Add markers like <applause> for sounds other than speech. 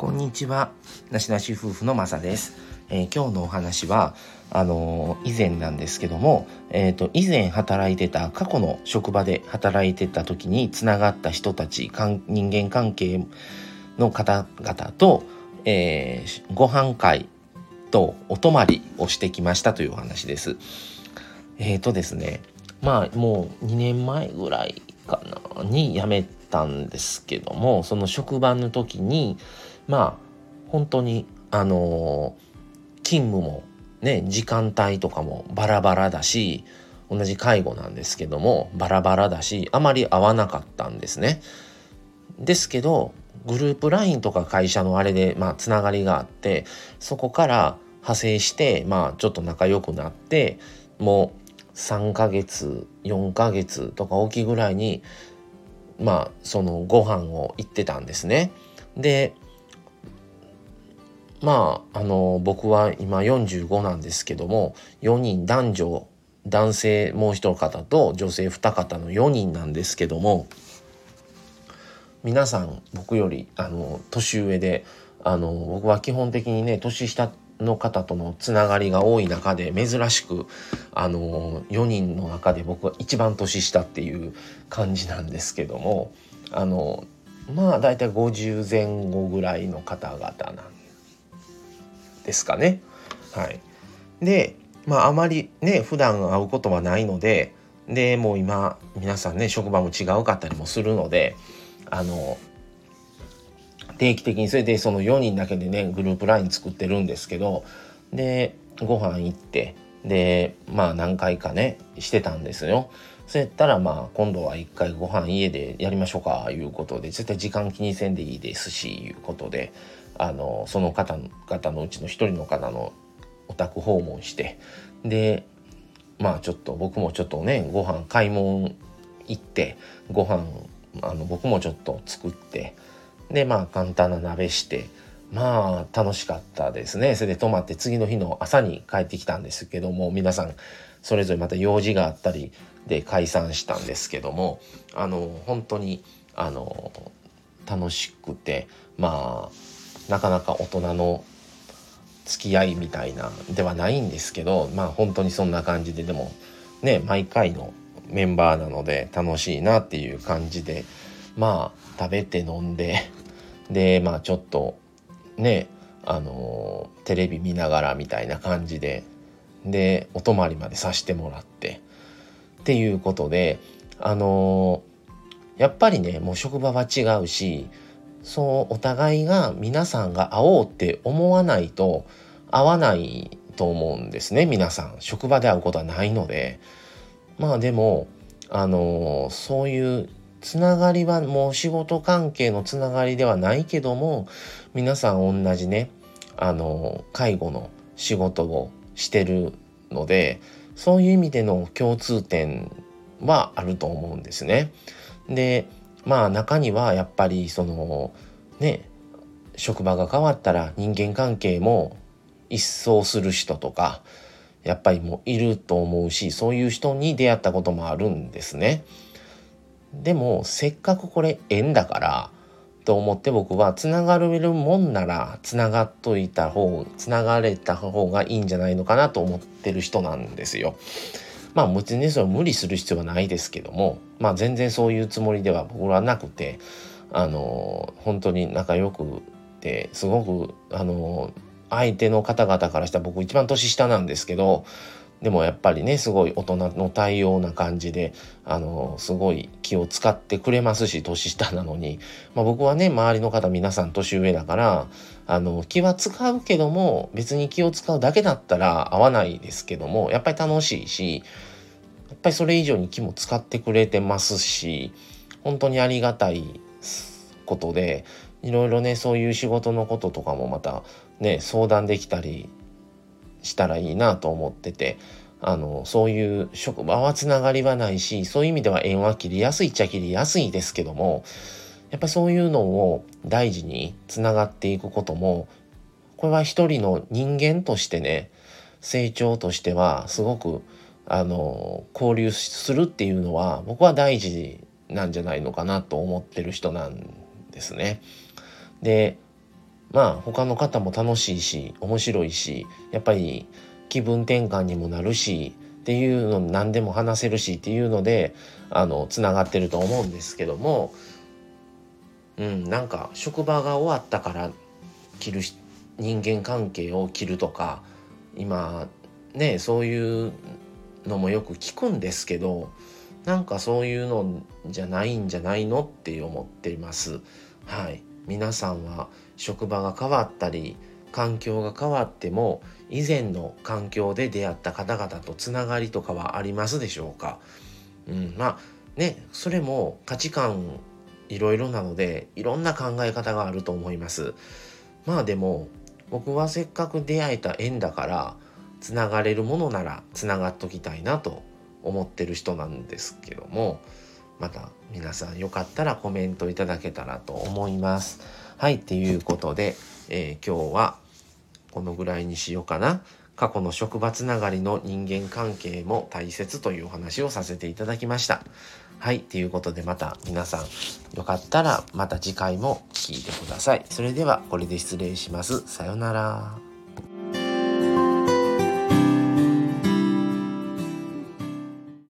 こんにちは。なしなし夫婦のまさです。えー、今日のお話は、あのー、以前なんですけども、えっ、ー、と、以前働いてた、過去の職場で働いてた時につながった人たち、人間関係の方々と、えー、ご飯会とお泊まりをしてきましたというお話です。えっ、とですね、まあ、もう2年前ぐらいかな、に辞めたんですけども、その職場の時に、まあ本当にあの勤務もね時間帯とかもバラバラだし同じ介護なんですけどもバラバラだしあまり合わなかったんですね。ですけどグループ LINE とか会社のあれでまあつながりがあってそこから派生してまあちょっと仲良くなってもう3ヶ月4ヶ月とか大きいぐらいにまあそのご飯を行ってたんですね。でまああの僕は今45なんですけども4人男女男性もう一方と女性二方の4人なんですけども皆さん僕よりあの年上であの僕は基本的にね年下の方とのつながりが多い中で珍しくあの4人の中で僕は一番年下っていう感じなんですけどもあのまあ大体50前後ぐらいの方々なんですかね。はい、でまああまりね普段会うことはないのででもう今皆さんね職場も違うかったりもするのであの定期的にそれでその4人だけでねグループ LINE 作ってるんですけどでご飯行ってでまあ何回かねしてたんですよ。そうやったらまあ今度は一回ご飯家でやりましょうかいうことで絶対時間気にせんでいいですしいうことであのその方々のうちの一人の方のお宅訪問してでまあちょっと僕もちょっとねご飯買い物行ってご飯あの僕もちょっと作ってでまあ簡単な鍋してまあ楽しかったですね。それで泊まって次の日の朝に帰ってきたんですけども皆さんそれぞれまた用事があったりで解散したんですけどもあの本当にあの楽しくてまあなかなか大人の付き合いみたいなではないんですけどまあ本当にそんな感じででもね毎回のメンバーなので楽しいなっていう感じでまあ食べて飲んで <laughs> でまあちょっとねあのテレビ見ながらみたいな感じででお泊まりまでさしてもらってっていうことであのやっぱりねもう職場は違うしそうお互いが皆さんが会おうって思わないと会わないと思うんですね。皆さん。職場で会うことはないので。まあでもあのそういうつながりはもう仕事関係のつながりではないけども皆さん同じねあの介護の仕事をしてるのでそういう意味での共通点はあると思うんですね。でまあ中にはやっぱりそのね職場が変わったら人間関係も一掃する人とかやっぱりもういると思うしそういう人に出会ったこともあるんですね。でもせっかくこれ縁だからと思って僕はつながれるもんならつながっといた方つながれた方がいいんじゃないのかなと思ってる人なんですよ。まあ別にそれ無理する必要はないですけどもまあ全然そういうつもりでは僕はなくてあの本当に仲良くてすごくあの相手の方々からしたら僕一番年下なんですけどでもやっぱりねすごい大人の対応な感じであのすごい気を使ってくれますし年下なのに、まあ、僕はね周りの方皆さん年上だからあの気は使うけども別に気を使うだけだったら合わないですけどもやっぱり楽しいしやっぱりそれ以上に気も使ってくれてますし本当にありがたいことでいろいろねそういう仕事のこととかもまたね相談できたりしたらいいなと思っててあのそういう職場はつながりはないしそういう意味では縁は切りやすいっちゃ切りやすいですけどもやっぱそういうのを大事につながっていくこともこれは一人の人間としてね成長としてはすごくあの交流するっていうのは僕は大事なんじゃないのかなと思ってる人なんですね。でまあ他の方も楽しいし面白いしやっぱり気分転換にもなるしっていうの何でも話せるしっていうのであのつながってると思うんですけどもうんなんか職場が終わったから切る人間関係を切るとか今ねそういうのもよく聞くんですけどなんかそういうのじゃないんじゃないのって思っています。はい皆さんは職場が変わったり環境が変わっても以前の環境で出会った方々とつながりとかはありますでしょうか、うん、まあねそれも価値観いろいろなのでいろんな考え方があると思いますまあでも僕はせっかく出会えた縁だからつながれるものならつながっときたいなと思ってる人なんですけどもまた皆さんよかったらコメントいただけたらと思います。はい、っていうことで、えー、今日はこのぐらいにしようかな。過去の職場つながりの人間関係も大切というお話をさせていただきました。はい、ということでまた皆さんよかったらまた次回も聴いてください。それではこれで失礼します。さようなら。